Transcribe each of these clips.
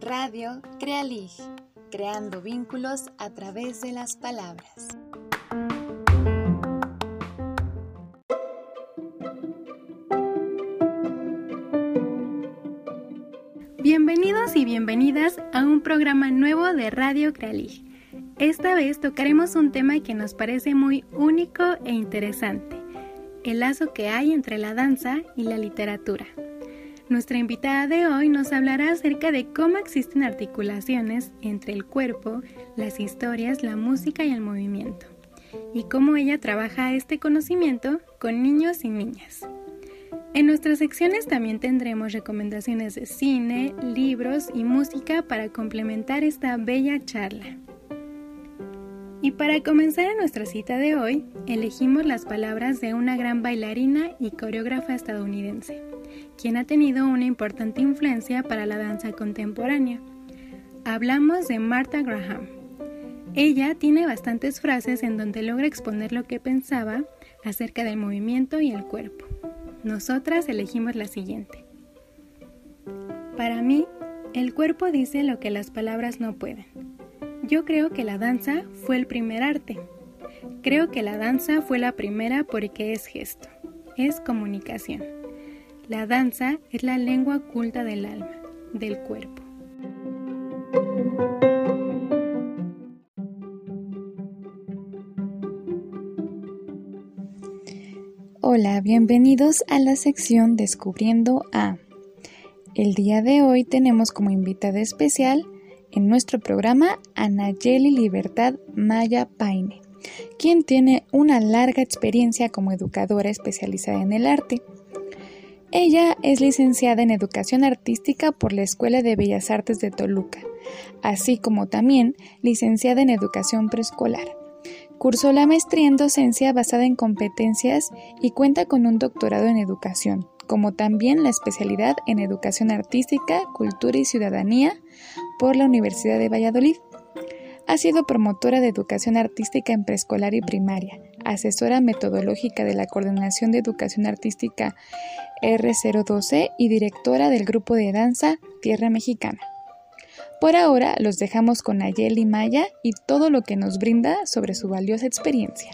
Radio Crealig, creando vínculos a través de las palabras. Bienvenidos y bienvenidas a un programa nuevo de Radio Crealig. Esta vez tocaremos un tema que nos parece muy único e interesante, el lazo que hay entre la danza y la literatura. Nuestra invitada de hoy nos hablará acerca de cómo existen articulaciones entre el cuerpo, las historias, la música y el movimiento, y cómo ella trabaja este conocimiento con niños y niñas. En nuestras secciones también tendremos recomendaciones de cine, libros y música para complementar esta bella charla. Y para comenzar nuestra cita de hoy, elegimos las palabras de una gran bailarina y coreógrafa estadounidense, quien ha tenido una importante influencia para la danza contemporánea. Hablamos de Martha Graham. Ella tiene bastantes frases en donde logra exponer lo que pensaba acerca del movimiento y el cuerpo. Nosotras elegimos la siguiente. Para mí, el cuerpo dice lo que las palabras no pueden. Yo creo que la danza fue el primer arte. Creo que la danza fue la primera porque es gesto, es comunicación. La danza es la lengua oculta del alma, del cuerpo. Hola, bienvenidos a la sección Descubriendo a. El día de hoy tenemos como invitada especial en nuestro programa a Libertad Maya Paine, quien tiene una larga experiencia como educadora especializada en el arte. Ella es licenciada en Educación Artística por la Escuela de Bellas Artes de Toluca, así como también licenciada en Educación Preescolar. Cursó la maestría en docencia basada en competencias y cuenta con un doctorado en educación, como también la especialidad en Educación Artística, Cultura y Ciudadanía por la Universidad de Valladolid. Ha sido promotora de educación artística en preescolar y primaria, asesora metodológica de la Coordinación de Educación Artística R012 y directora del grupo de danza Tierra Mexicana. Por ahora los dejamos con Nayeli Maya y todo lo que nos brinda sobre su valiosa experiencia.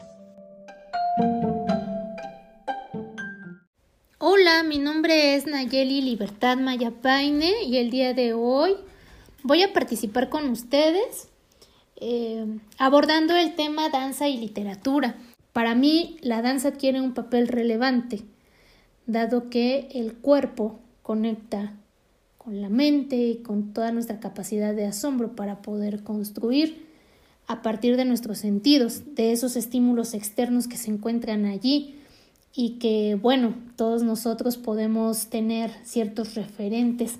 Hola, mi nombre es Nayeli Libertad Maya Paine y el día de hoy voy a participar con ustedes eh, abordando el tema danza y literatura. Para mí la danza tiene un papel relevante, dado que el cuerpo conecta con la mente y con toda nuestra capacidad de asombro para poder construir a partir de nuestros sentidos, de esos estímulos externos que se encuentran allí y que, bueno, todos nosotros podemos tener ciertos referentes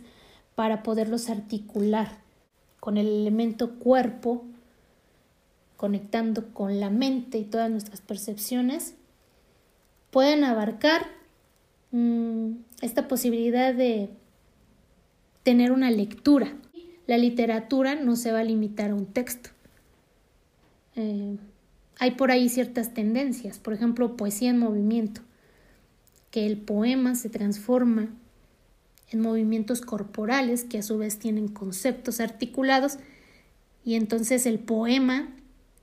para poderlos articular con el elemento cuerpo, conectando con la mente y todas nuestras percepciones, pueden abarcar mm, esta posibilidad de tener una lectura. La literatura no se va a limitar a un texto. Eh, hay por ahí ciertas tendencias, por ejemplo, poesía en movimiento, que el poema se transforma en movimientos corporales que a su vez tienen conceptos articulados y entonces el poema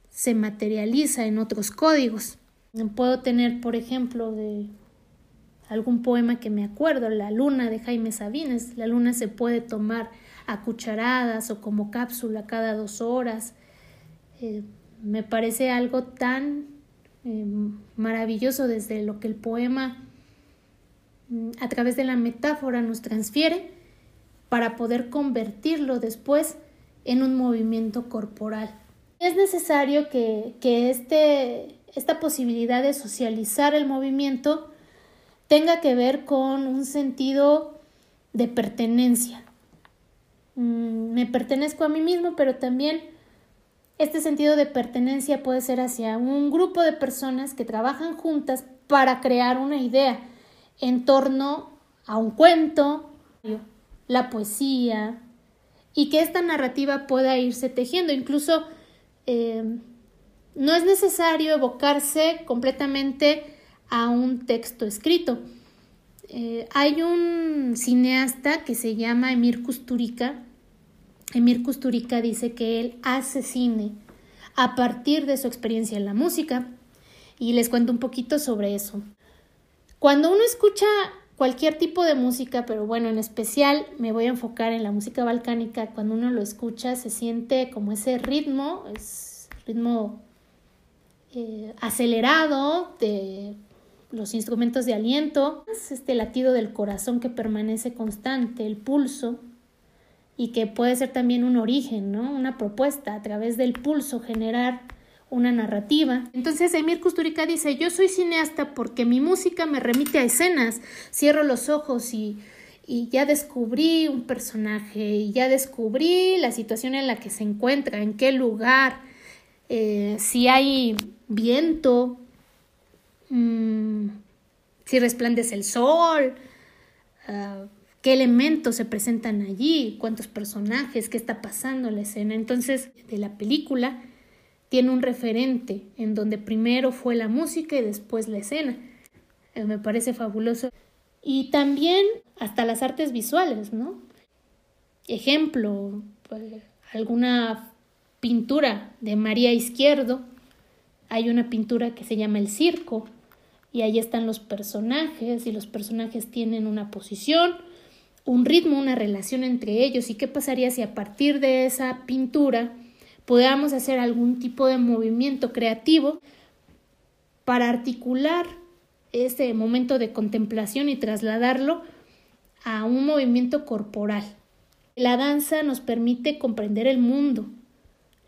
se materializa en otros códigos. Puedo tener, por ejemplo, de algún poema que me acuerdo, La luna de Jaime Sabines. La luna se puede tomar a cucharadas o como cápsula cada dos horas. Eh, me parece algo tan eh, maravilloso desde lo que el poema a través de la metáfora nos transfiere para poder convertirlo después en un movimiento corporal. Es necesario que, este, esta posibilidad de socializar el movimiento tenga que ver con un sentido de pertenencia. Mm, me pertenezco a mí mismo, pero también este sentido de pertenencia puede ser hacia un grupo de personas que trabajan juntas para crear una idea en torno a un cuento, la poesía, y que esta narrativa pueda irse tejiendo. Incluso eh, no es necesario evocarse completamente a un texto escrito. Eh, hay un cineasta que se llama Emir Kusturica. Emir Kusturica dice que él hace cine a partir de su experiencia en la música y les cuento un poquito sobre eso. Cuando uno escucha cualquier tipo de música, pero bueno, en especial me voy a enfocar en la música balcánica, cuando uno lo escucha se siente como ese ritmo, es ritmo eh, acelerado de los instrumentos de aliento, es este latido del corazón que permanece constante, el pulso, y que puede ser también un origen, ¿no? Una propuesta a través del pulso generar una narrativa. Entonces Emir Kusturica dice, yo soy cineasta porque mi música me remite a escenas, cierro los ojos y, y ya descubrí un personaje, y ya descubrí la situación en la que se encuentra, en qué lugar, eh, si hay viento, mm, si resplandece el sol, uh, qué elementos se presentan allí, cuántos personajes, qué está pasando en la escena. Entonces, de la película tiene un referente en donde primero fue la música y después la escena. Eh, me parece fabuloso. Y también hasta las artes visuales, ¿no? Ejemplo, pues, alguna pintura de María Izquierdo. Hay una pintura que se llama El Circo y ahí están los personajes y los personajes tienen una posición un ritmo, una relación entre ellos y qué pasaría si a partir de esa pintura podamos hacer algún tipo de movimiento creativo para articular ese momento de contemplación y trasladarlo a un movimiento corporal. La danza nos permite comprender el mundo,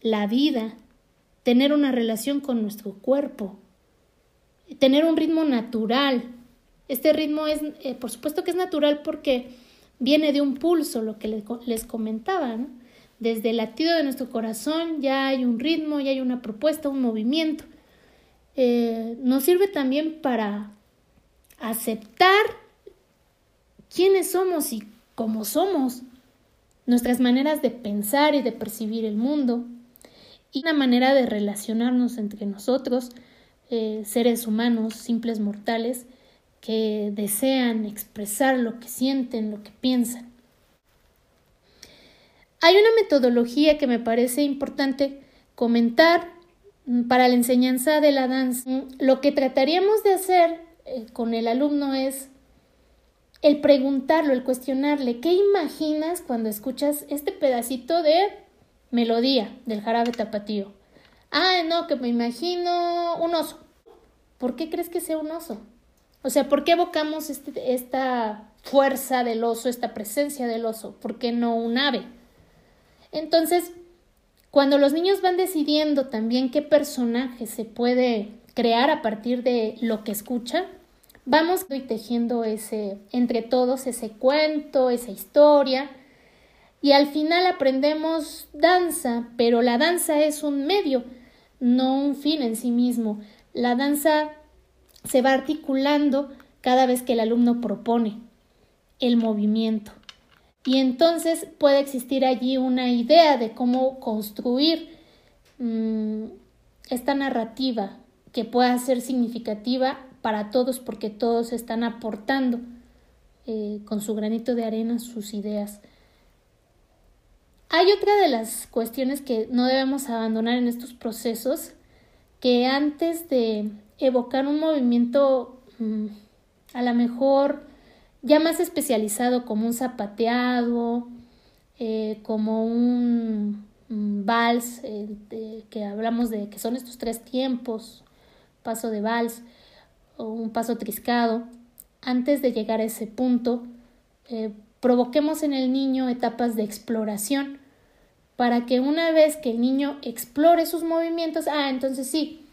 la vida, tener una relación con nuestro cuerpo, tener un ritmo natural. Este ritmo es, eh, por supuesto que es natural porque viene de un pulso, lo que les, comentaba, Desde el latido de nuestro corazón ya hay un ritmo, ya hay una propuesta, un movimiento. Eh, nos sirve también para aceptar quiénes somos y cómo somos, nuestras maneras de pensar y de percibir el mundo, y una manera de relacionarnos entre nosotros, eh, seres humanos, simples mortales, que desean expresar lo que sienten, lo que piensan. Hay una metodología que me parece importante comentar para la enseñanza de la danza. Lo que trataríamos de hacer eh, con el alumno es el preguntarlo, el cuestionarle, ¿qué imaginas cuando escuchas este pedacito de melodía del jarabe tapatío? Ah, no, que me imagino un oso. ¿Por qué crees que sea un oso? O sea, ¿por qué evocamos este, esta fuerza del oso, esta presencia del oso? ¿Por qué no un ave? Entonces, cuando los niños van decidiendo también qué personaje se puede crear a partir de lo que escucha, vamos tejiendo ese entre todos ese cuento, esa historia y al final aprendemos danza, pero la danza es un medio, no un fin en sí mismo. La danza se va articulando cada vez que el alumno propone el movimiento. Y entonces puede existir allí una idea de cómo construir mm, esta narrativa que pueda ser significativa para todos porque todos están aportando eh, con su granito de arena sus ideas. Hay otra de las cuestiones que no debemos abandonar en estos procesos, que antes de evocar un movimiento mm, a lo mejor ya más especializado como un zapateado, eh, como un, vals, eh, que hablamos de que son estos tres tiempos, paso de vals o un paso triscado, antes de llegar a ese punto, eh, provoquemos en el niño etapas de exploración para que una vez que el niño explore sus movimientos, ah, entonces sí,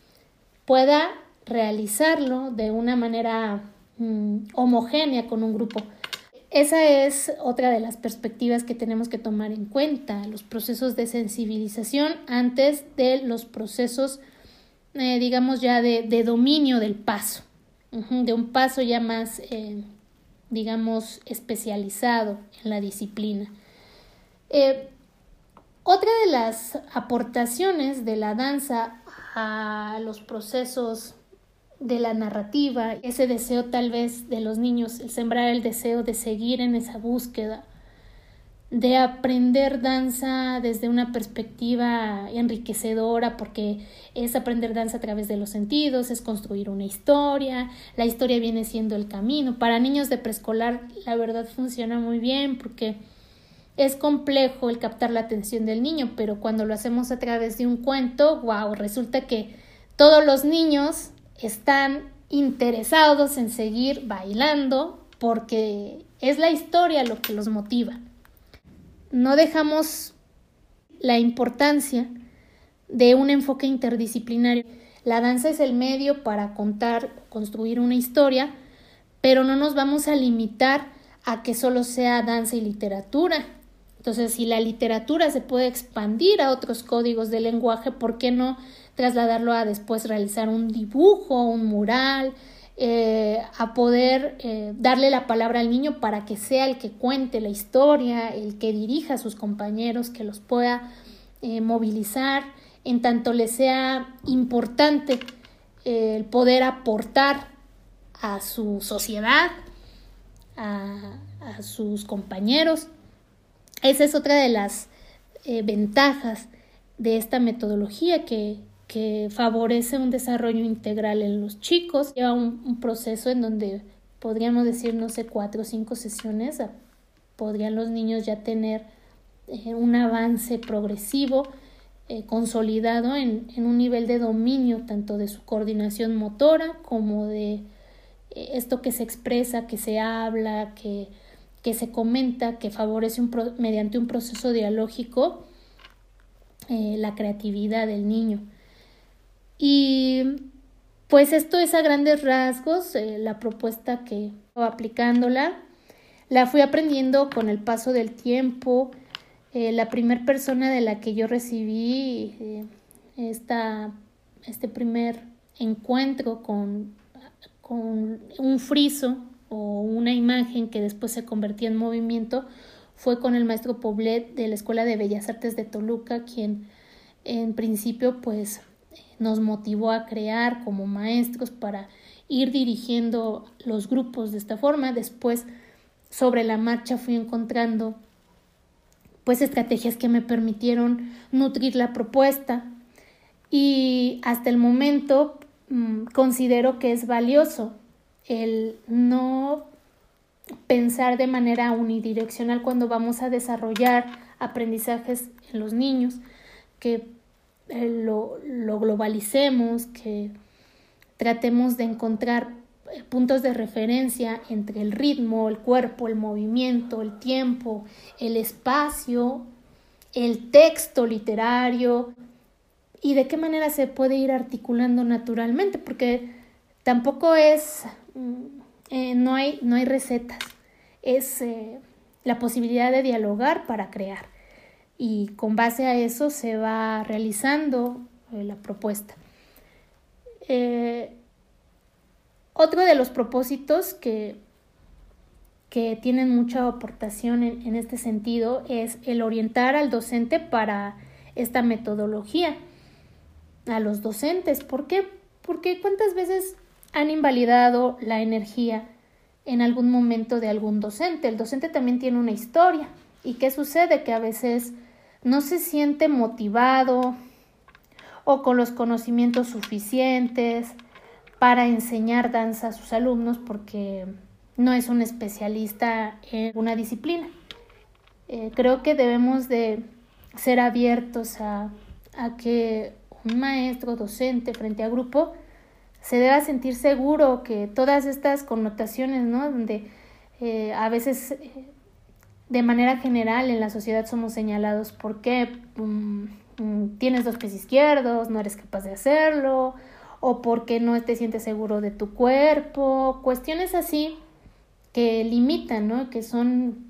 pueda realizarlo de una manera mm, homogénea con un grupo. Esa es otra de las perspectivas que tenemos que tomar en cuenta, los procesos de sensibilización antes de los procesos, eh, digamos ya, de, dominio del paso, de un paso ya más, eh, digamos, especializado en la disciplina. Eh, otra de las aportaciones de la danza a los procesos de la narrativa, ese deseo tal vez de los niños, el sembrar el deseo de seguir en esa búsqueda, de aprender danza desde una perspectiva enriquecedora, porque es aprender danza a través de los sentidos, es construir una historia, la historia viene siendo el camino. Para niños de preescolar, la verdad funciona muy bien porque es complejo el captar la atención del niño, pero cuando lo hacemos a través de un cuento, wow, resulta que todos los niños están interesados en seguir bailando porque es la historia lo que los motiva no dejamos la importancia de un enfoque interdisciplinario. La danza es el medio para contar, construir una historia, pero no nos vamos a limitar a que solo sea danza y literatura. Entonces, si la literatura se puede expandir a otros códigos de lenguaje, ¿por qué no trasladarlo a después realizar un dibujo, un mural, eh, a poder eh, darle la palabra al niño para que sea el que cuente la historia, el que dirija a sus compañeros, que los pueda eh, movilizar, en tanto le sea importante el poder aportar a su sociedad, a, a, sus compañeros. Esa es otra de las ventajas de esta metodología que, que favorece un desarrollo integral en los chicos. Lleva un, proceso en donde podríamos decir, no sé, cuatro o cinco sesiones, podrían los niños ya tener eh, un avance progresivo, eh, consolidado en, en, un nivel de dominio tanto de su coordinación motora como de eh, esto que se expresa, que se habla, que, que se comenta, que favorece un mediante un proceso dialógico la creatividad del niño. Y pues esto es a grandes rasgos eh, la propuesta que aplicándola. La fui aprendiendo con el paso del tiempo. Eh, la primera persona de la que yo recibí eh, esta, este primer encuentro con, con un friso o una imagen que después se convertía en movimiento fue con el maestro Poblet de la Escuela de Bellas Artes de Toluca, quien en principio pues nos motivó a crear como maestros para ir dirigiendo los grupos de esta forma. Después, sobre la marcha, fui encontrando pues estrategias que me permitieron nutrir la propuesta y hasta el momento mm, considero que es valioso el no pensar de manera unidireccional cuando vamos a desarrollar aprendizajes en los niños, que eh, lo, lo globalicemos, que tratemos de encontrar eh, puntos de referencia entre el ritmo, el cuerpo, el movimiento, el tiempo, el espacio, el texto literario y de qué manera se puede ir articulando naturalmente, porque tampoco es, mm, eh, no, hay, no hay recetas, es la posibilidad de dialogar para crear y con base a eso se va realizando eh, la propuesta. Eh, otro de los propósitos que, que tienen mucha aportación en, en, este sentido es el orientar al docente para esta metodología, a los docentes. ¿Por qué? Porque cuántas veces han invalidado la energía en algún momento de algún docente. El docente también tiene una historia. ¿Y qué sucede? Que a veces no se siente motivado o con los conocimientos suficientes para enseñar danza a sus alumnos porque no es un especialista en una disciplina. Eh, creo que debemos de ser abiertos a, que un maestro docente frente a grupo se deba sentir seguro que todas estas connotaciones, ¿no? Donde eh, a veces eh, de manera general en la sociedad somos señalados porque mm, mm, tienes dos pies izquierdos, no eres capaz de hacerlo, o porque no te sientes seguro de tu cuerpo, cuestiones así que limitan, ¿no? que son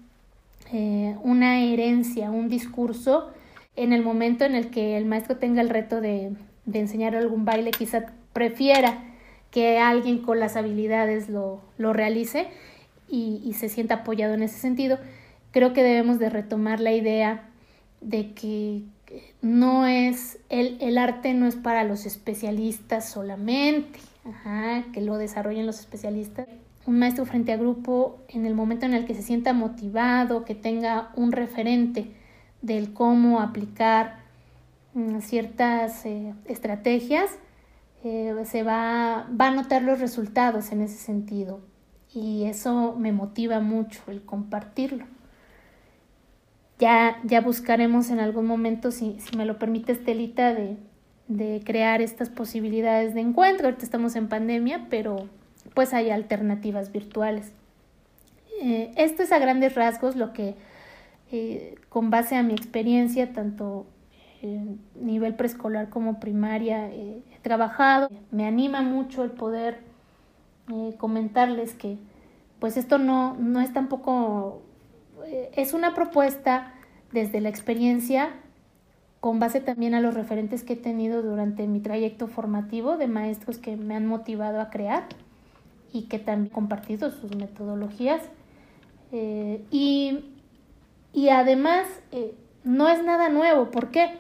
eh, una herencia, un discurso en el momento en el que el maestro tenga el reto de, de enseñar algún baile, quizá prefiera que alguien con las habilidades lo, lo realice y, y se sienta apoyado en ese sentido creo que debemos de retomar la idea de que no es, el, el arte no es para los especialistas solamente. que lo desarrollen los especialistas. Un maestro frente a grupo, en el momento en el que se sienta motivado, que tenga un referente del cómo aplicar mm, ciertas eh, estrategias, eh, se va, va a notar los resultados en ese sentido. Y eso me motiva mucho el compartirlo. Ya, ya buscaremos en algún momento, si, si me lo permite Estelita, de, de crear estas posibilidades de encuentro. Ahorita estamos en pandemia, pero pues hay alternativas virtuales. Eh, esto es a grandes rasgos lo que, eh, con base a mi experiencia, tanto en nivel preescolar como primaria, eh, he trabajado. Me anima mucho el poder comentarles que pues esto no, no es tampoco, es una propuesta desde la experiencia con base también a los referentes que he tenido durante mi trayecto formativo de maestros que me han motivado a crear y que también he compartido sus metodologías. Eh, y, y, además eh, no es nada nuevo. ¿Por qué?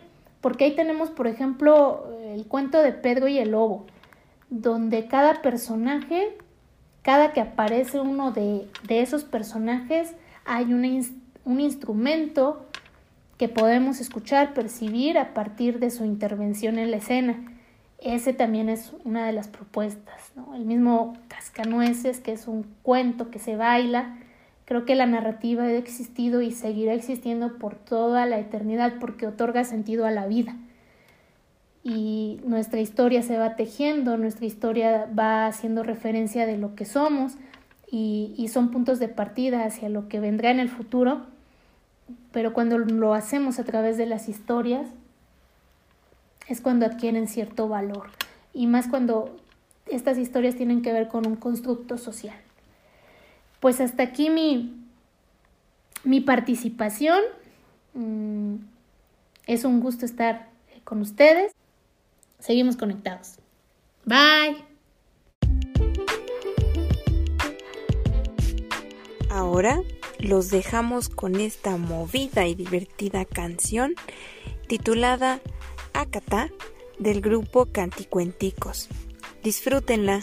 Porque ahí tenemos, por ejemplo, el cuento de Pedro y el Lobo, donde cada personaje, cada que aparece uno de, de esos personajes, hay un instrumento que podemos escuchar, percibir a partir de su intervención en la escena. Ese también es una de las propuestas. ¿no? El mismo Cascanueces, que es un cuento que se baila, creo que la narrativa ha existido y seguirá existiendo por toda la eternidad porque otorga sentido a la vida. Y nuestra historia se va tejiendo, nuestra historia va haciendo referencia de lo que somos y, son puntos de partida hacia lo que vendrá en el futuro pero cuando lo hacemos a través de las historias es cuando adquieren cierto valor y más cuando estas historias tienen que ver con un constructo social. Pues hasta aquí mi, mi participación. Mm, es un gusto estar con ustedes. Seguimos conectados. Bye. Ahora los dejamos con esta movida y divertida canción titulada Acata del grupo Canticuenticos. Disfrútenla.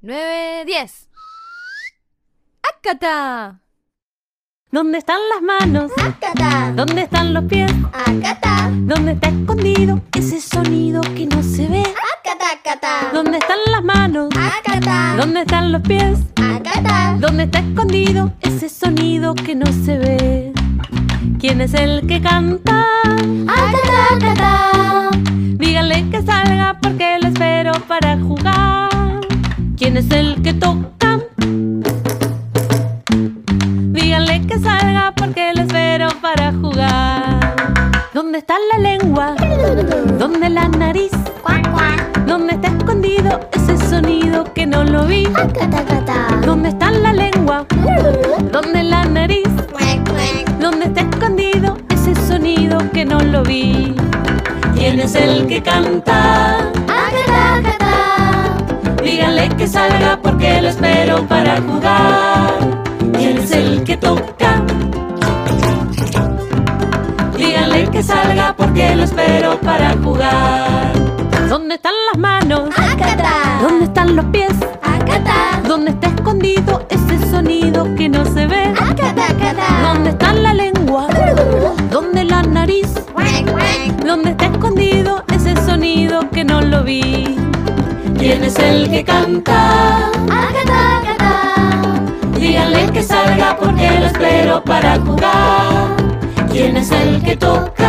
9, 10. ¡Acata! ¿Dónde están las manos? ¡Acata! ¿Dónde están los pies? ¡Acata! ¿Dónde está escondido ese sonido que no se ve? ¡Acata, ¿Dónde están las manos? ¡Acata! ¿Dónde están los pies? ¡Acata! ¿Dónde está escondido ese sonido que no se ve? ¿Quién es el que canta? ¡Acata, acata! Díganle que salga porque lo espero para jugar. ¿Quién es el que toca? Díganle que salga porque lo espero para jugar. ¿Dónde está la lengua? ¿Dónde la nariz? ¿Dónde está escondido ese sonido que no lo vi? ¿Dónde está la lengua? ¿Dónde la nariz? ¿Dónde está escondido ese sonido que no lo vi? ¿Quién es el que canta? Díganle que salga porque lo espero para jugar. ¿Quién es el que toca? Que salga porque lo espero para jugar. ¿Dónde están las manos? ¡Acata! ¿Dónde están los pies? ¡Acata! ¿Dónde está escondido ese sonido que no se ve? ¡Acata, acata! ¿Dónde está la lengua? ¿Dónde la nariz? ¿Dónde está escondido ese sonido que no lo vi? ¿Quién es el que canta? ¡Acata, acata! Díganle que salga porque lo espero para jugar. ¿Quién es el que toca?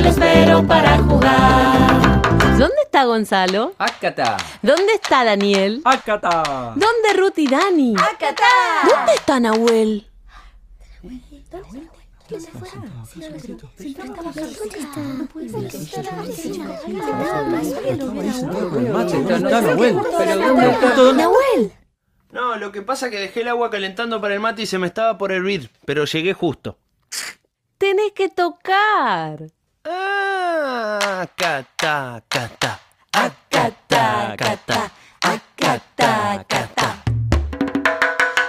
Lo espero para jugar. ¿Dónde está Gonzalo? ¡Acata! ¿Dónde está Daniel? ¡Acata! ¿Dónde Ruth y Dani? ¡Acata! ¿Dónde está Nahuel? Nahuel. No, lo que pasa es que dejé el agua calentando para el mate y se me estaba por hervir, pero llegué justo. Tenés que tocar. Acata, acata. Acata, acata. Acata, acata.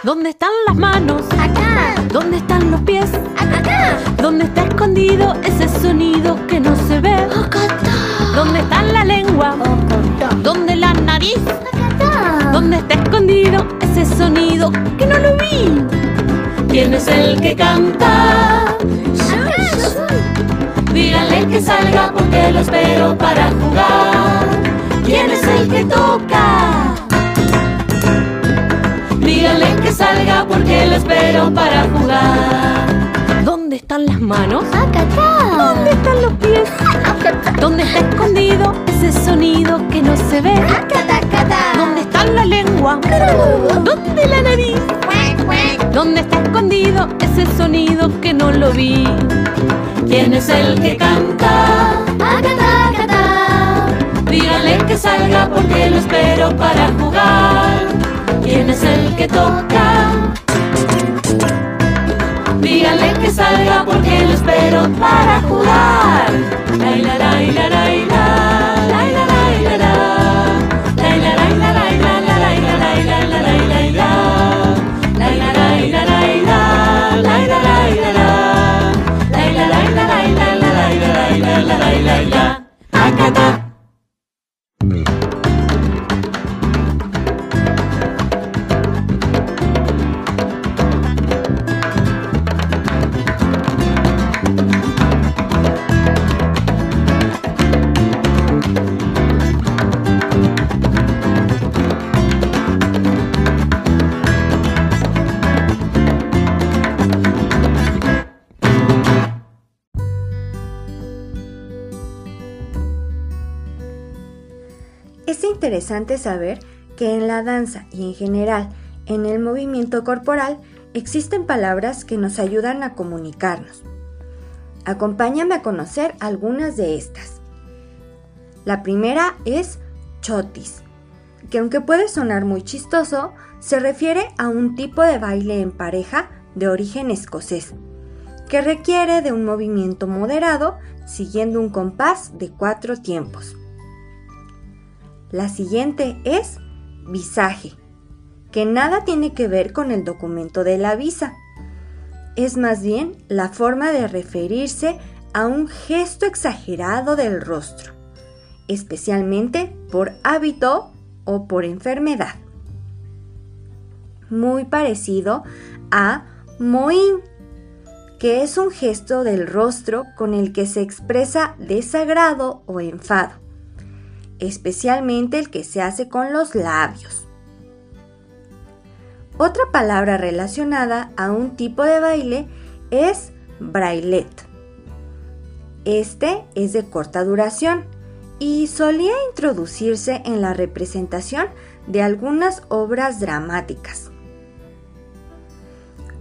¿Dónde están las manos? ¡Acá! ¿Dónde están los pies? Acá. ¿Dónde está escondido ese sonido que no se ve? ¿Dónde está la lengua? ¿Dónde la nariz? ¿Dónde está escondido ese sonido que no lo vi? ¿Quién es el que canta? Díganle que salga porque lo espero para jugar. ¿Quién es el que toca? Díganle que salga porque lo espero para jugar. ¿Dónde están las manos? ¿Dónde están los pies? ¿Dónde está escondido ese sonido que no se ve? ¿Dónde está la lengua? ¿Dónde la nariz? ¿Dónde está escondido ese sonido que no lo vi? ¿Quién es el que canta? Díganle que salga porque lo espero para jugar. ¿Quién es el que toca? Díganle que salga porque lo espero para jugar. Bye-bye. Interesante saber que en la danza y en general en el movimiento corporal existen palabras que nos ayudan a comunicarnos. Acompáñame a conocer algunas de estas. La primera es chotis, que aunque puede sonar muy chistoso, se refiere a un tipo de baile en pareja de origen escocés, que requiere de un movimiento moderado siguiendo un compás de cuatro tiempos. La siguiente es visaje, que nada tiene que ver con el documento de la visa. Es más bien la forma de referirse a un gesto exagerado del rostro, especialmente por hábito o por enfermedad. Muy parecido a moín, que es un gesto del rostro con el que se expresa desagrado o enfado especialmente el que se hace con los labios. Otra palabra relacionada a un tipo de baile es brailet. Este es de corta duración y solía introducirse en la representación de algunas obras dramáticas.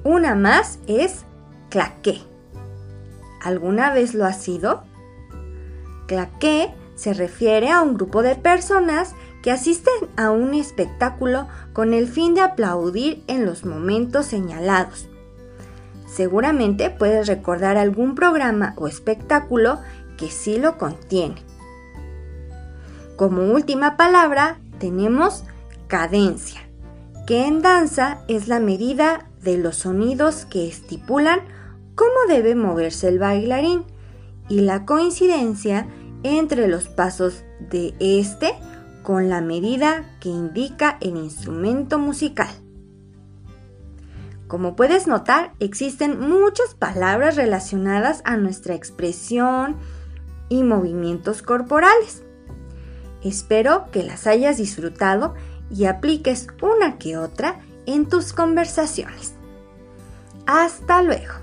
Una más es claqué. ¿Alguna vez lo ha sido? Claqué se refiere a un grupo de personas que asisten a un espectáculo con el fin de aplaudir en los momentos señalados. Seguramente puedes recordar algún programa o espectáculo que sí lo contiene. Como última palabra tenemos cadencia, que en danza es la medida de los sonidos que estipulan cómo debe moverse el bailarín y la coincidencia entre los pasos de este con la medida que indica el instrumento musical. Como puedes notar, existen muchas palabras relacionadas a nuestra expresión y movimientos corporales. Espero que las hayas disfrutado y apliques una que otra en tus conversaciones. Hasta luego.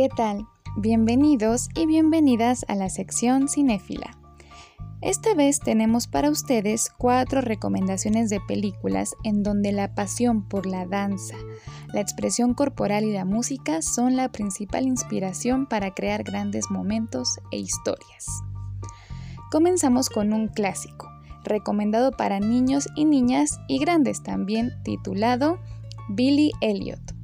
¿Qué tal? Bienvenidos y bienvenidas a la sección cinéfila. Esta vez tenemos para ustedes cuatro recomendaciones de películas en donde la pasión por la danza, la expresión corporal y la música son la principal inspiración para crear grandes momentos e historias. Comenzamos con un clásico, recomendado para niños y niñas y grandes también, titulado Billy Elliot.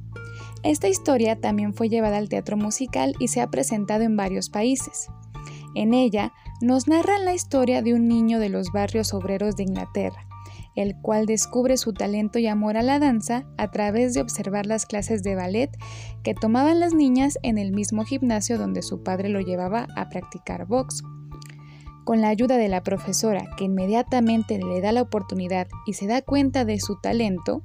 Esta historia también fue llevada al teatro musical y se ha presentado en varios países. En ella, nos narran la historia de un niño de los barrios obreros de Inglaterra, el cual descubre su talento y amor a la danza a través de observar las clases de ballet que tomaban las niñas en el mismo gimnasio donde su padre lo llevaba a practicar box. Con la ayuda de la profesora, que inmediatamente le da la oportunidad y se da cuenta de su talento,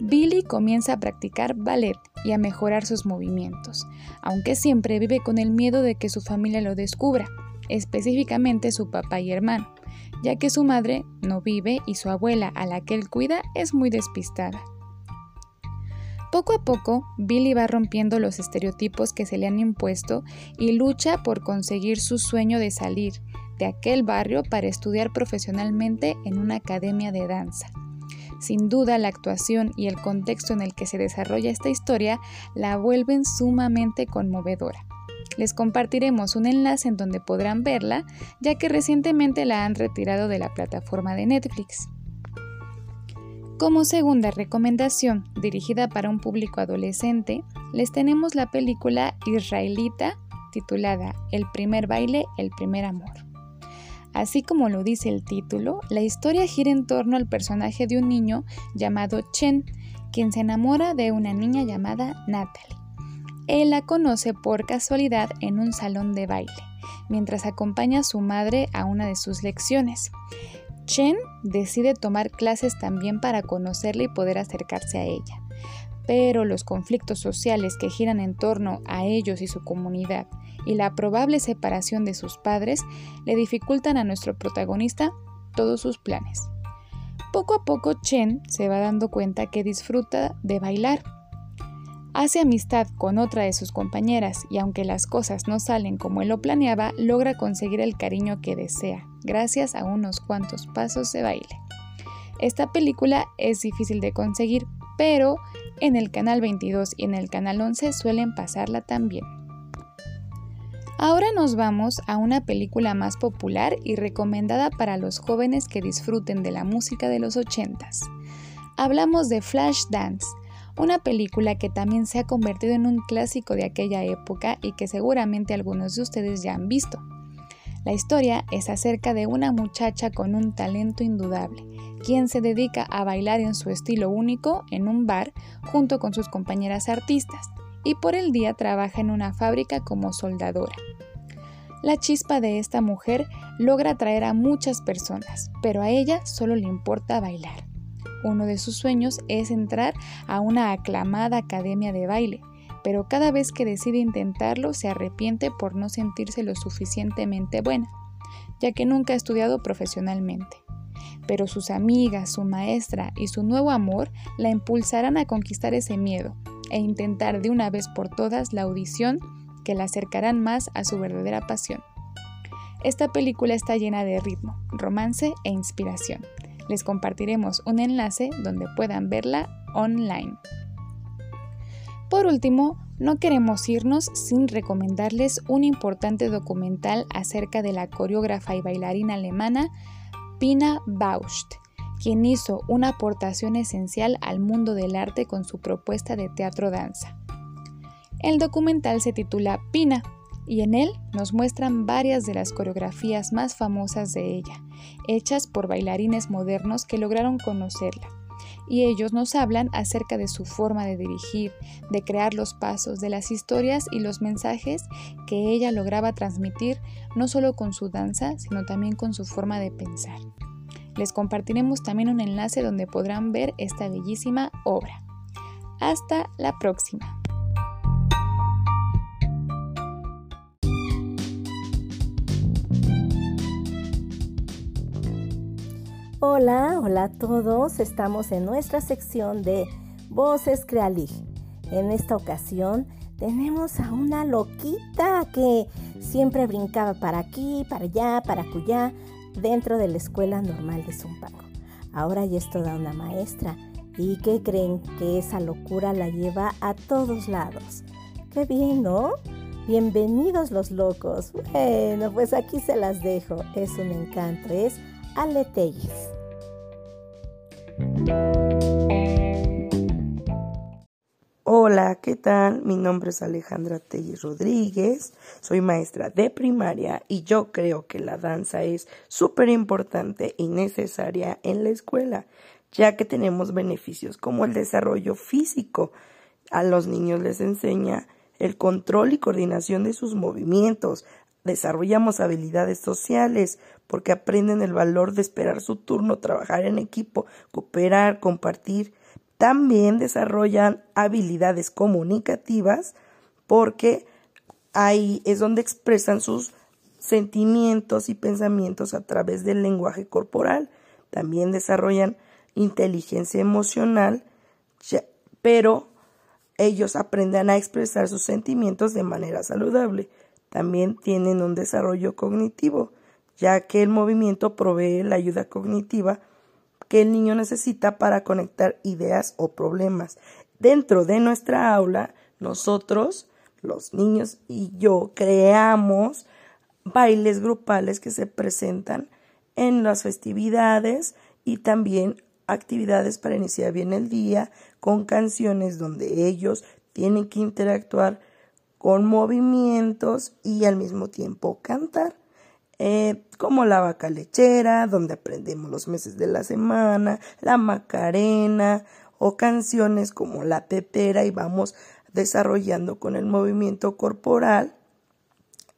Billy comienza a practicar ballet y a mejorar sus movimientos, aunque siempre vive con el miedo de que su familia lo descubra, específicamente su papá y hermano, ya que su madre no vive y su abuela, a la que él cuida, es muy despistada. Poco a poco, Billy va rompiendo los estereotipos que se le han impuesto y lucha por conseguir su sueño de salir de aquel barrio para estudiar profesionalmente en una academia de danza. Sin duda, la actuación y el contexto en el que se desarrolla esta historia la vuelven sumamente conmovedora. Les compartiremos un enlace en donde podrán verla, ya que recientemente la han retirado de la plataforma de Netflix. Como segunda recomendación, dirigida para un público adolescente, les tenemos la película israelita titulada El primer baile, el primer amor. Así como lo dice el título, la historia gira en torno al personaje de un niño llamado Chen, quien se enamora de una niña llamada Natalie. Él la conoce por casualidad en un salón de baile, mientras acompaña a su madre a una de sus lecciones. Chen decide tomar clases también para conocerla y poder acercarse a ella. Pero los conflictos sociales que giran en torno a ellos y su comunidad y la probable separación de sus padres le dificultan a nuestro protagonista todos sus planes. Poco a poco Chen se va dando cuenta que disfruta de bailar. Hace amistad con otra de sus compañeras y aunque las cosas no salen como él lo planeaba, logra conseguir el cariño que desea, gracias a unos cuantos pasos de baile. Esta película es difícil de conseguir, pero en el canal 22 y en el canal 11 suelen pasarla también. Ahora nos vamos a una película más popular y recomendada para los jóvenes que disfruten de la música de los 80s. Hablamos de Flashdance, una película que también se ha convertido en un clásico de aquella época y que seguramente algunos de ustedes ya han visto. La historia es acerca de una muchacha con un talento indudable, quien se dedica a bailar en su estilo único en un bar junto con sus compañeras artistas y por el día trabaja en una fábrica como soldadora. La chispa de esta mujer logra atraer a muchas personas, pero a ella solo le importa bailar. Uno de sus sueños es entrar a una aclamada academia de baile, pero cada vez que decide intentarlo se arrepiente por no sentirse lo suficientemente buena, ya que nunca ha estudiado profesionalmente. Pero sus amigas, su maestra y su nuevo amor la impulsarán a conquistar ese miedo e intentar de una vez por todas la audición que la acercarán más a su verdadera pasión. Esta película está llena de ritmo, romance e inspiración. Les compartiremos un enlace donde puedan verla online. Por último, no queremos irnos sin recomendarles un importante documental acerca de la coreógrafa y bailarina alemana Pina Bausch, quien hizo una aportación esencial al mundo del arte con su propuesta de teatro-danza. El documental se titula Pina y en él nos muestran varias de las coreografías más famosas de ella, hechas por bailarines modernos que lograron conocerla. Y ellos nos hablan acerca de su forma de dirigir, de crear los pasos, de las historias y los mensajes que ella lograba transmitir no solo con su danza, sino también con su forma de pensar. Les compartiremos también un enlace donde podrán ver esta bellísima obra. Hasta la próxima. Hola, hola a todos. Estamos en nuestra sección de Voces Crealig. En esta ocasión tenemos a una loquita que siempre brincaba para aquí, para allá, para acullá, dentro de la escuela normal de Zumpango. Ahora ya es toda una maestra. ¿Y qué creen? Que esa locura la lleva a todos lados. Qué bien, ¿no? Bienvenidos los locos. Bueno, pues aquí se las dejo. Es un encanto. Es Ale Hola, ¿qué tal? Mi nombre es Alejandra Telly Rodríguez, soy maestra de primaria y yo creo que la danza es súper importante y necesaria en la escuela, ya que tenemos beneficios como el desarrollo físico. A los niños les enseña el control y coordinación de sus movimientos, desarrollamos habilidades sociales porque aprenden el valor de esperar su turno, trabajar en equipo, cooperar, compartir también desarrollan habilidades comunicativas porque ahí es donde expresan sus sentimientos y pensamientos a través del lenguaje corporal. También desarrollan inteligencia emocional, pero ellos aprenden a expresar sus sentimientos de manera saludable. También tienen un desarrollo cognitivo, ya que el movimiento provee la ayuda cognitiva que el niño necesita para conectar ideas o problemas. Dentro de nuestra aula, nosotros, los niños y yo, creamos bailes grupales que se presentan en las festividades y también actividades para iniciar bien el día con canciones donde ellos tienen que interactuar con movimientos y al mismo tiempo cantar. Eh, como la vaca lechera, donde aprendemos los meses de la semana, la macarena o canciones como la pepera y vamos desarrollando con el movimiento corporal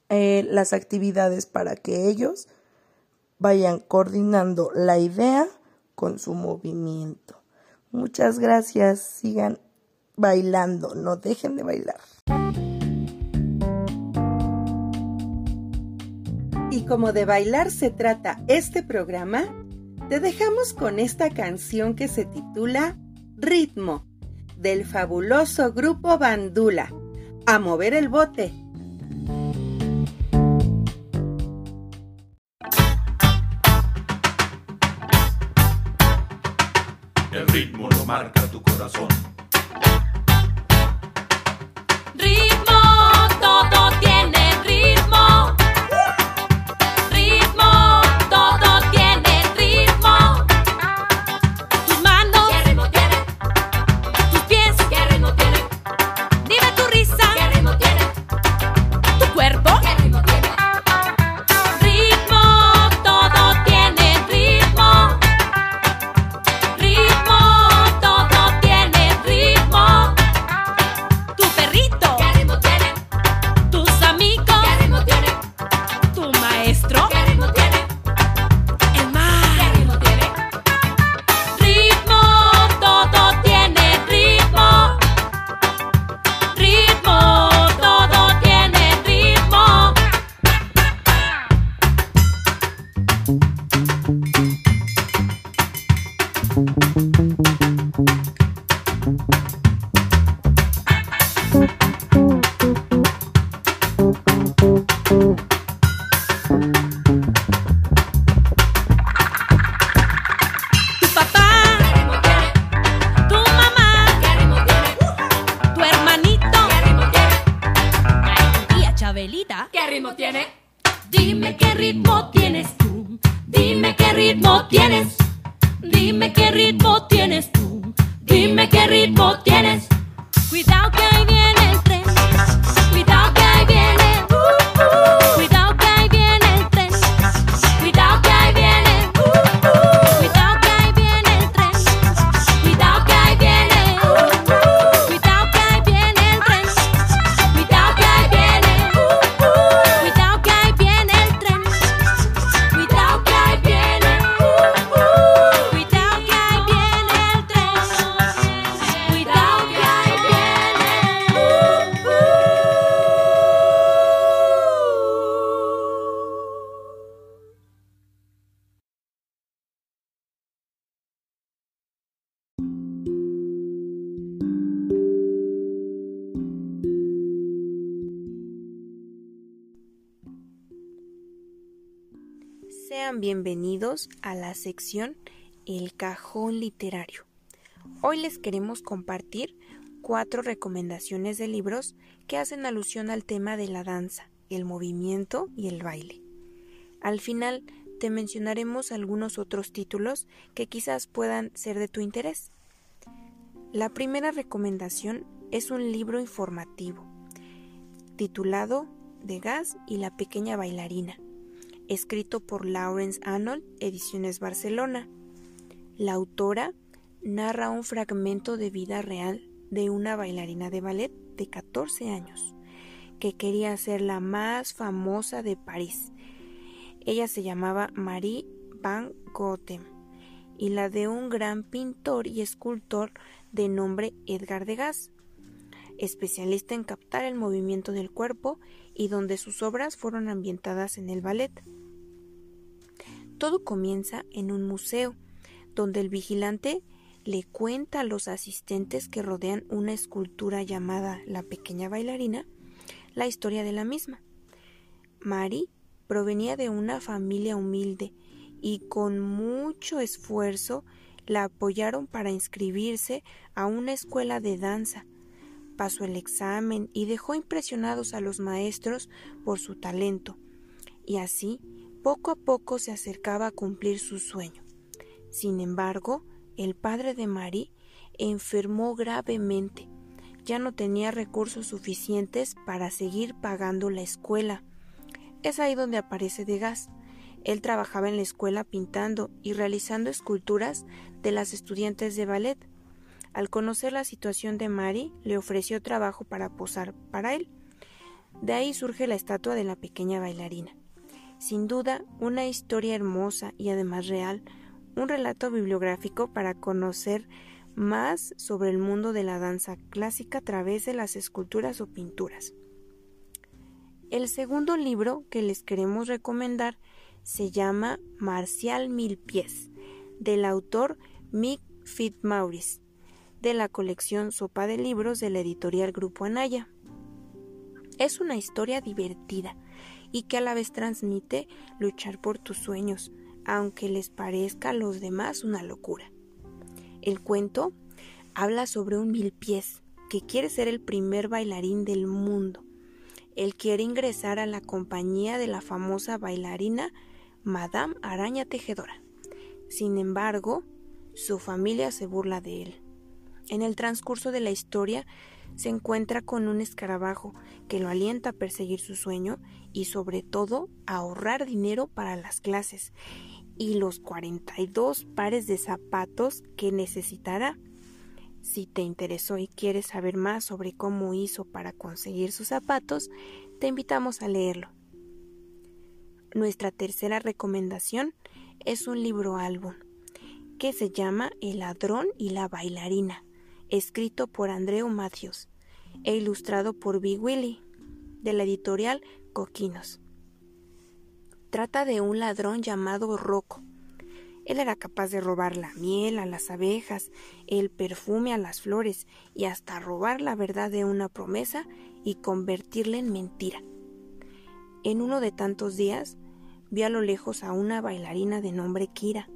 eh, las actividades para que ellos vayan coordinando la idea con su movimiento. Muchas gracias, sigan bailando, no dejen de bailar. Y como de bailar se trata este programa, te dejamos con esta canción que se titula Ritmo, del fabuloso grupo Bandula. A mover el bote. El ritmo lo marca tu corazón. Dime qué ritmo tienes tú. Dime qué ritmo tienes. Dime qué ritmo tienes tú. Dime qué ritmo tienes. Cuidado que hay bienvenidos a la sección El cajón literario. Hoy les queremos compartir cuatro recomendaciones de libros que hacen alusión al tema de la danza, el movimiento y el baile. Al final te mencionaremos algunos otros títulos que quizás puedan ser de tu interés. La primera recomendación es un libro informativo titulado De Gas y la pequeña bailarina, escrito por Lawrence Arnold, Ediciones Barcelona. La autora narra un fragmento de vida real de una bailarina de ballet de 14 años que quería ser la más famosa de París. Ella se llamaba Marie Van Gogh y la de un gran pintor y escultor de nombre Edgar Degas, especialista en captar el movimiento del cuerpo y donde sus obras fueron ambientadas en el ballet. Todo comienza en un museo, donde el vigilante le cuenta a los asistentes que rodean una escultura llamada La pequeña bailarina la historia de la misma. Mari provenía de una familia humilde y con mucho esfuerzo la apoyaron para inscribirse a una escuela de danza. Pasó el examen y dejó impresionados a los maestros por su talento, y así poco a poco se acercaba a cumplir su sueño. Sin embargo, el padre de Mari enfermó gravemente. Ya no tenía recursos suficientes para seguir pagando la escuela. Es ahí donde aparece Degas. Él trabajaba en la escuela pintando y realizando esculturas de las estudiantes de ballet. Al conocer la situación de Mari, le ofreció trabajo para posar para él. De ahí surge la estatua de la pequeña bailarina. Sin duda, una historia hermosa y además real, un relato bibliográfico para conocer más sobre el mundo de la danza clásica a través de las esculturas o pinturas. El segundo libro que les queremos recomendar se llama Marcial Mil Pies, del autor Mick Fitzmaurice, de la colección Sopa de Libros de la editorial Grupo Anaya. Es una historia divertida y que a la vez transmite luchar por tus sueños, aunque les parezca a los demás una locura. El cuento habla sobre un mil pies que quiere ser el primer bailarín del mundo. Él quiere ingresar a la compañía de la famosa bailarina Madame Araña Tejedora. Sin embargo, su familia se burla de él. En el transcurso de la historia se encuentra con un escarabajo que lo alienta a perseguir su sueño y sobre todo a ahorrar dinero para las clases y los 42 pares de zapatos que necesitará. Si te interesó y quieres saber más sobre cómo hizo para conseguir sus zapatos, te invitamos a leerlo. Nuestra tercera recomendación es un libro álbum que se llama El ladrón y la bailarina, escrito por Andreu Matthews e ilustrado por Big Willy, de la editorial Coquinos. Trata de un ladrón llamado Rocco. Él era capaz de robar la miel a las abejas, el perfume a las flores y hasta robar la verdad de una promesa y convertirla en mentira. En uno de tantos días, vio a lo lejos a una bailarina de nombre Kira.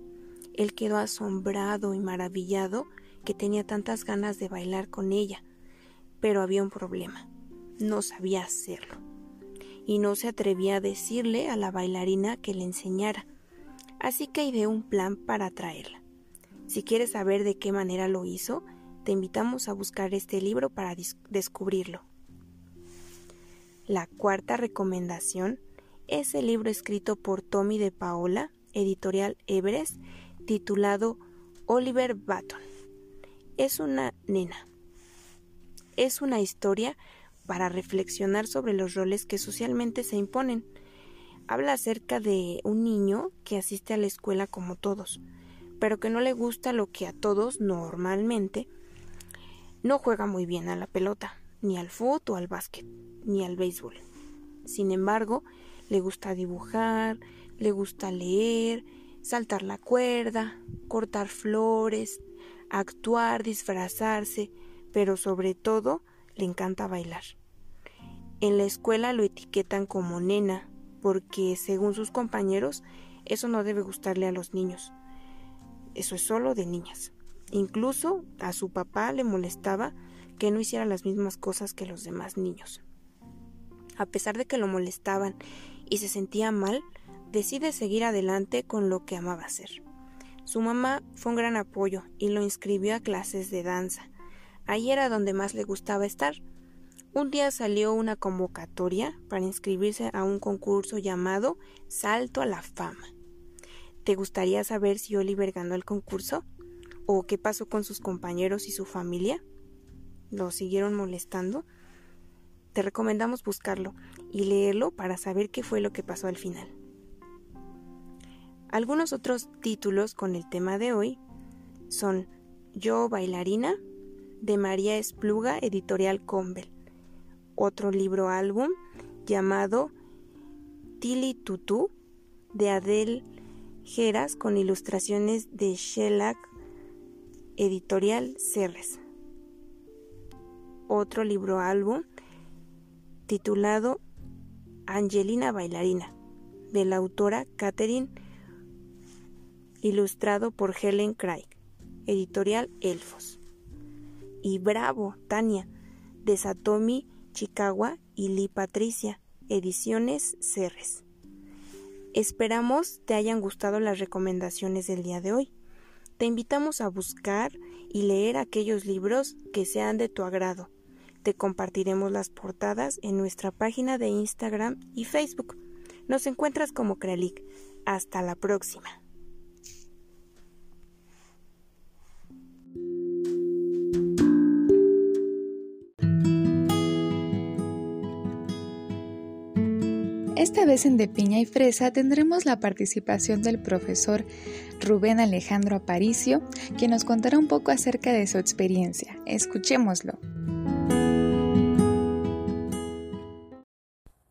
Él quedó asombrado y maravillado que tenía tantas ganas de bailar con ella, pero había un problema. No sabía hacerlo. Y no se atrevía a decirle a la bailarina que le enseñara. Así que ideó un plan para atraerla. Si quieres saber de qué manera lo hizo, te invitamos a buscar este libro para descubrirlo. La cuarta recomendación es el libro escrito por Tommy de Paola, editorial Everest, titulado Oliver Baton. Es una nena. Es una historia para reflexionar sobre los roles que socialmente se imponen. Habla acerca de un niño que asiste a la escuela como todos, pero que no le gusta lo que a todos normalmente no juega muy bien a la pelota, ni al fútbol al básquet, ni al béisbol. Sin embargo, le gusta dibujar, le gusta leer, saltar la cuerda, cortar flores, actuar, disfrazarse, pero sobre todo le encanta bailar. En la escuela lo etiquetan como nena, porque según sus compañeros, eso no debe gustarle a los niños. Eso es solo de niñas. Incluso a su papá le molestaba que no hiciera las mismas cosas que los demás niños. A pesar de que lo molestaban y se sentía mal, decide seguir adelante con lo que amaba hacer. Su mamá fue un gran apoyo y lo inscribió a clases de danza. Ahí era donde más le gustaba estar. Un día salió una convocatoria para inscribirse a un concurso llamado Salto a la Fama. ¿Te gustaría saber si Oliver ganó el concurso? ¿O qué pasó con sus compañeros y su familia? ¿Lo siguieron molestando? Te recomendamos buscarlo y leerlo para saber qué fue lo que pasó al final. Algunos otros títulos con el tema de hoy son Yo bailarina de María Espluga, editorial Combel. Otro libro álbum llamado Tili Tutu de Adel Geras con ilustraciones de Shellac, editorial Cerres. Otro libro álbum titulado Angelina Bailarina de la autora Catherine ilustrado por Helen Craig, editorial Elfos. Y Bravo, Tania, de Satomi Chikawa y Lee Patricia, ediciones Cerres. Esperamos te hayan gustado las recomendaciones del día de hoy. Te invitamos a buscar y leer aquellos libros que sean de tu agrado. Te compartiremos las portadas en nuestra página de Instagram y Facebook. Nos encuentras como Crealic. Hasta la próxima. Esta vez en De Piña y Fresa tendremos la participación del profesor Rubén Alejandro Aparicio, quien nos contará un poco acerca de su experiencia. Escuchémoslo.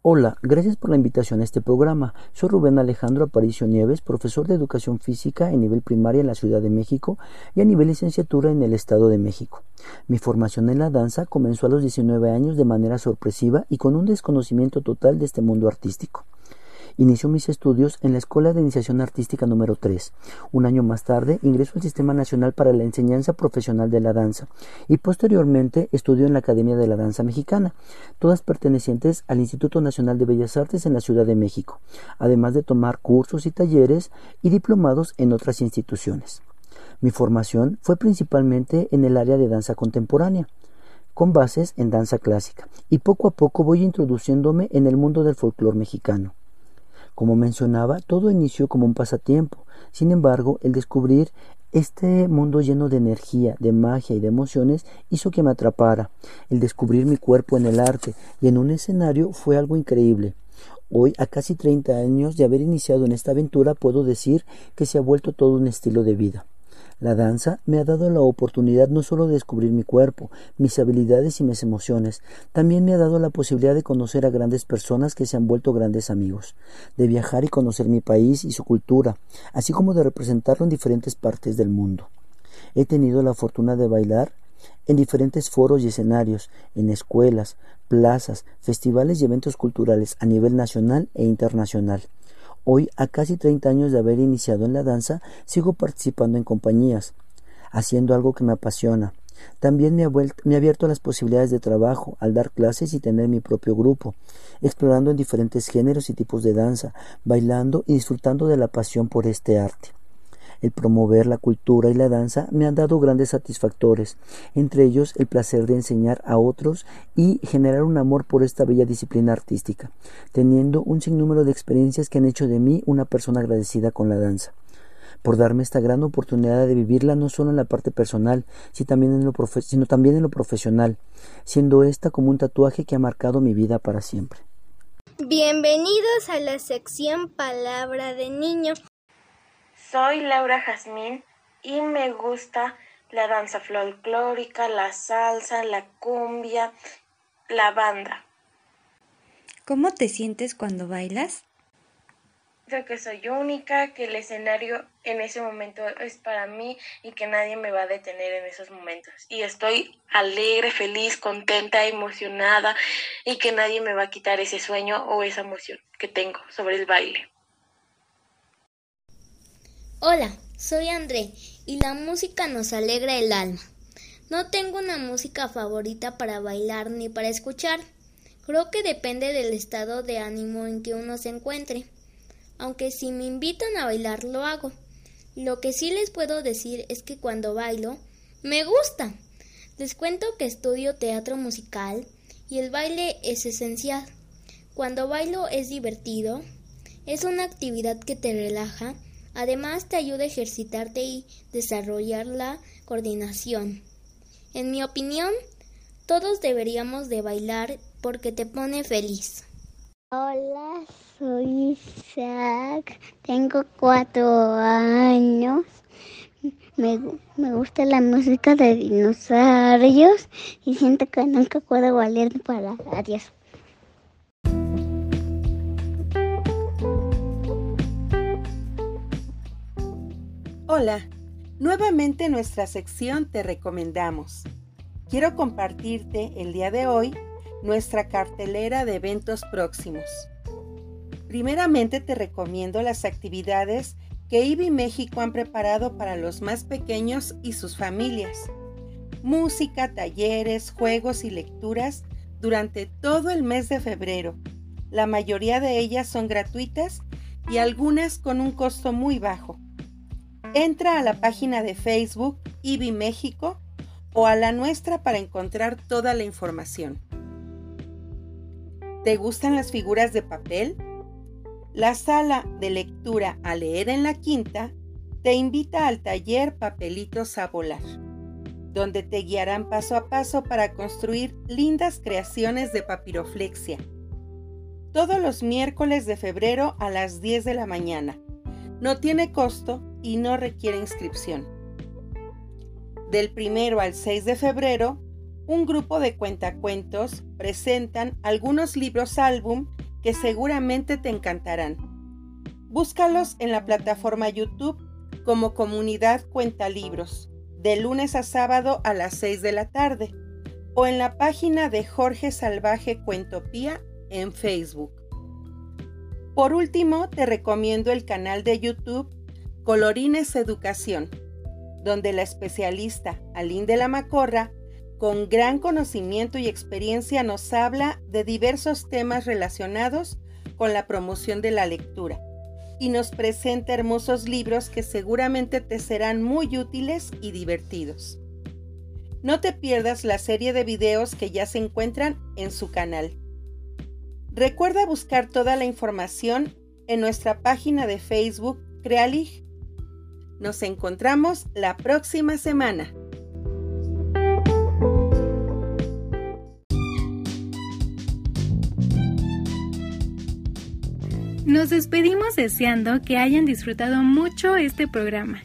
Hola, gracias por la invitación a este programa. Soy Rubén Alejandro Aparicio Nieves, profesor de Educación Física en nivel primaria en la Ciudad de México y a nivel licenciatura en el Estado de México. Mi formación en la danza comenzó a los 19 años de manera sorpresiva y con un desconocimiento total de este mundo artístico. Inició mis estudios en la Escuela de Iniciación Artística número 3. Un año más tarde ingresó al Sistema Nacional para la Enseñanza Profesional de la Danza y posteriormente estudió en la Academia de la Danza Mexicana, todas pertenecientes al Instituto Nacional de Bellas Artes en la Ciudad de México, además de tomar cursos y talleres y diplomados en otras instituciones. Mi formación fue principalmente en el área de danza contemporánea con bases en danza clásica, y poco a poco voy introduciéndome en el mundo del folclore mexicano. Como mencionaba, todo inició como un pasatiempo. Sin embargo, el descubrir este mundo lleno de energía, de magia y de emociones hizo que me atrapara. El descubrir mi cuerpo en el arte y en un escenario fue algo increíble. Hoy, a casi 30 años de haber iniciado en esta aventura, puedo decir que se ha vuelto todo un estilo de vida. La danza me ha dado la oportunidad no solo de descubrir mi cuerpo, mis habilidades y mis emociones, también me ha dado la posibilidad de conocer a grandes personas que se han vuelto grandes amigos, de viajar y conocer mi país y su cultura, así como de representarlo en diferentes partes del mundo. He tenido la fortuna de bailar en diferentes foros y escenarios, en escuelas, plazas, festivales y eventos culturales a nivel nacional e internacional. Hoy, a casi 30 años de haber iniciado en la danza, sigo participando en compañías, haciendo algo que me apasiona. También me ha, me abierto las posibilidades de trabajo al dar clases y tener mi propio grupo, explorando en diferentes géneros y tipos de danza, bailando y disfrutando de la pasión por este arte. El promover la cultura y la danza me han dado grandes satisfactores, entre ellos el placer de enseñar a otros y generar un amor por esta bella disciplina artística, teniendo un sinnúmero de experiencias que han hecho de mí una persona agradecida con la danza por darme esta gran oportunidad de vivirla no solo en la parte personal, sino también en lo, profesional, siendo esta como un tatuaje que ha marcado mi vida para siempre. Bienvenidos a la sección Palabra de Niño. Soy Laura Jazmín y me gusta la danza folclórica, la salsa, la cumbia, la banda. ¿Cómo te sientes cuando bailas? Creo que soy única, que el escenario en ese momento es para mí y que nadie me va a detener en esos momentos. Y estoy alegre, feliz, contenta, emocionada y que nadie me va a quitar ese sueño o esa emoción que tengo sobre el baile. Hola, soy André y la música nos alegra el alma. No tengo una música favorita para bailar ni para escuchar. Creo que depende del estado de ánimo en que uno se encuentre. Aunque si me invitan a bailar lo hago. Lo que sí les puedo decir es que cuando bailo me gusta. Les cuento que estudio teatro musical y el baile es esencial. Cuando bailo es divertido, es una actividad que te relaja, además te ayuda a ejercitarte y desarrollar la coordinación. En mi opinión, todos deberíamos de bailar porque te pone feliz. Hola, soy Isaac, tengo cuatro años. Me, me, gusta la música de dinosaurios y siento que nunca puedo valer para adiós. Hola, nuevamente en nuestra sección te recomendamos. Quiero compartirte el día de hoy nuestra cartelera de eventos próximos. Primeramente te recomiendo las actividades que IBI México han preparado para los más pequeños y sus familias. Música, talleres, juegos y lecturas durante todo el mes de febrero. La mayoría de ellas son gratuitas y algunas con un costo muy bajo. Entra a la página de Facebook IBI México o a la nuestra para encontrar toda la información. ¿Te gustan las figuras de papel? La sala de lectura a leer en la quinta te invita al taller Papelitos a Volar, donde te guiarán paso a paso para construir lindas creaciones de papiroflexia. Todos los miércoles de febrero a las 10 de la mañana. No tiene costo y no requiere inscripción. Del primero al 6 de febrero un grupo de cuentacuentos presentan algunos libros álbum que seguramente te encantarán. Búscalos en la plataforma YouTube como Comunidad Cuenta Libros, de lunes a sábado a las 6 de la tarde, o en la página de Jorge Salvaje Cuentopía en Facebook. Por último, te recomiendo el canal de YouTube Colorines Educación, donde la especialista Aline de la Macorra con gran conocimiento y experiencia nos habla de diversos temas relacionados con la promoción de la lectura y nos presenta hermosos libros que seguramente te serán muy útiles y divertidos. No te pierdas la serie de videos que ya se encuentran en su canal. Recuerda buscar toda la información en nuestra página de Facebook Crealig. Nos encontramos la próxima semana. Nos despedimos deseando que hayan disfrutado mucho este programa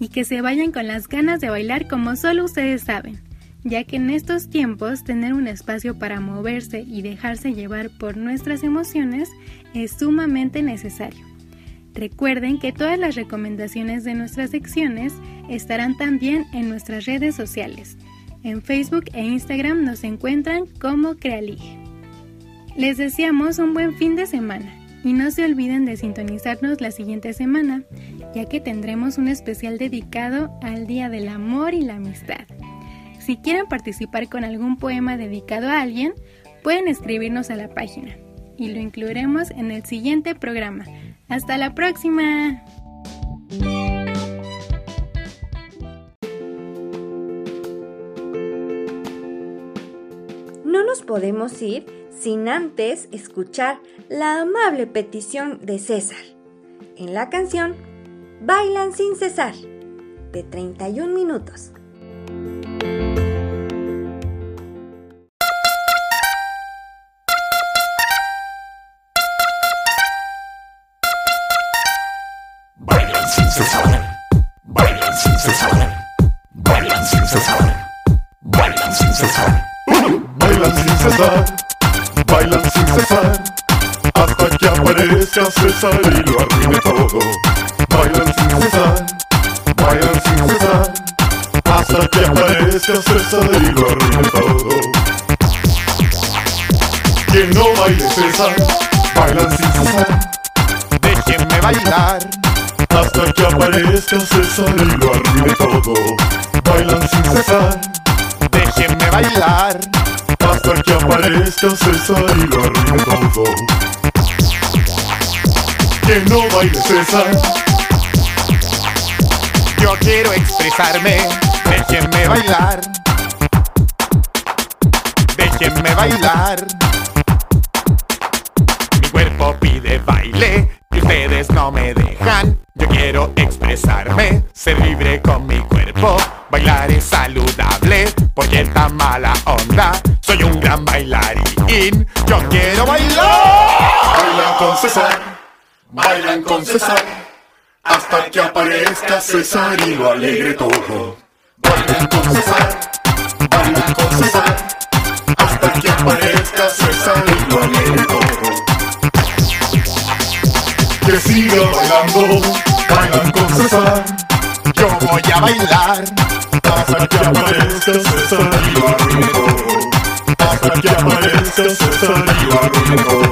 y que se vayan con las ganas de bailar como solo ustedes saben, ya que en estos tiempos tener un espacio para moverse y dejarse llevar por nuestras emociones es sumamente necesario. Recuerden que todas las recomendaciones de nuestras secciones estarán también en nuestras redes sociales. En Facebook e Instagram nos encuentran como Crealig. Les deseamos un buen fin de semana y no se olviden de sintonizarnos la siguiente semana, ya que tendremos un especial dedicado al Día del Amor y la Amistad. Si quieren participar con algún poema dedicado a alguien, pueden escribirnos a la página y lo incluiremos en el siguiente programa. ¡Hasta la próxima! No nos podemos ir sin antes escuchar la amable petición de César en la canción Bailan sin cesar de 31 minutos. Sin cesar, bailan sin cesar, bailan sin cesar, bailan sin cesar, bailan sin cesar bailan sin cesar hasta que aparezca César y lo arruine todo. Bailan sin cesar, bailan sin cesar hasta que aparezca César y lo arruine todo. Que no baile César, bailan sin cesar. Déjenme bailar hasta que aparezca César y lo arruine todo. Bailan sin cesar, déjenme bailar hasta que aparezca César y lo arruine todo. Que no baile César. Yo quiero expresarme, déjenme bailar. déjenme bailar. Mi cuerpo pide baile y ustedes no me dejan. Yo quiero expresarme, ser libre con mi cuerpo. Bailar es saludable porque esta mala onda. Soy un gran bailarín. Yo quiero bailar. Bailan con César, bailan con César, hasta que aparezca César y lo alegre todo. Bailan con César, bailan con César, hasta que aparezca César y lo alegre todo. Siga bailando, bailan con César, Yo voy a bailar. hasta que aparezca César y lo arruine. Hasta que aparezca César y lo.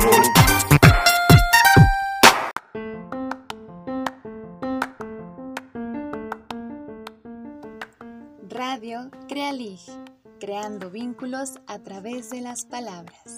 Radio Crealig, creando vínculos a través de las palabras.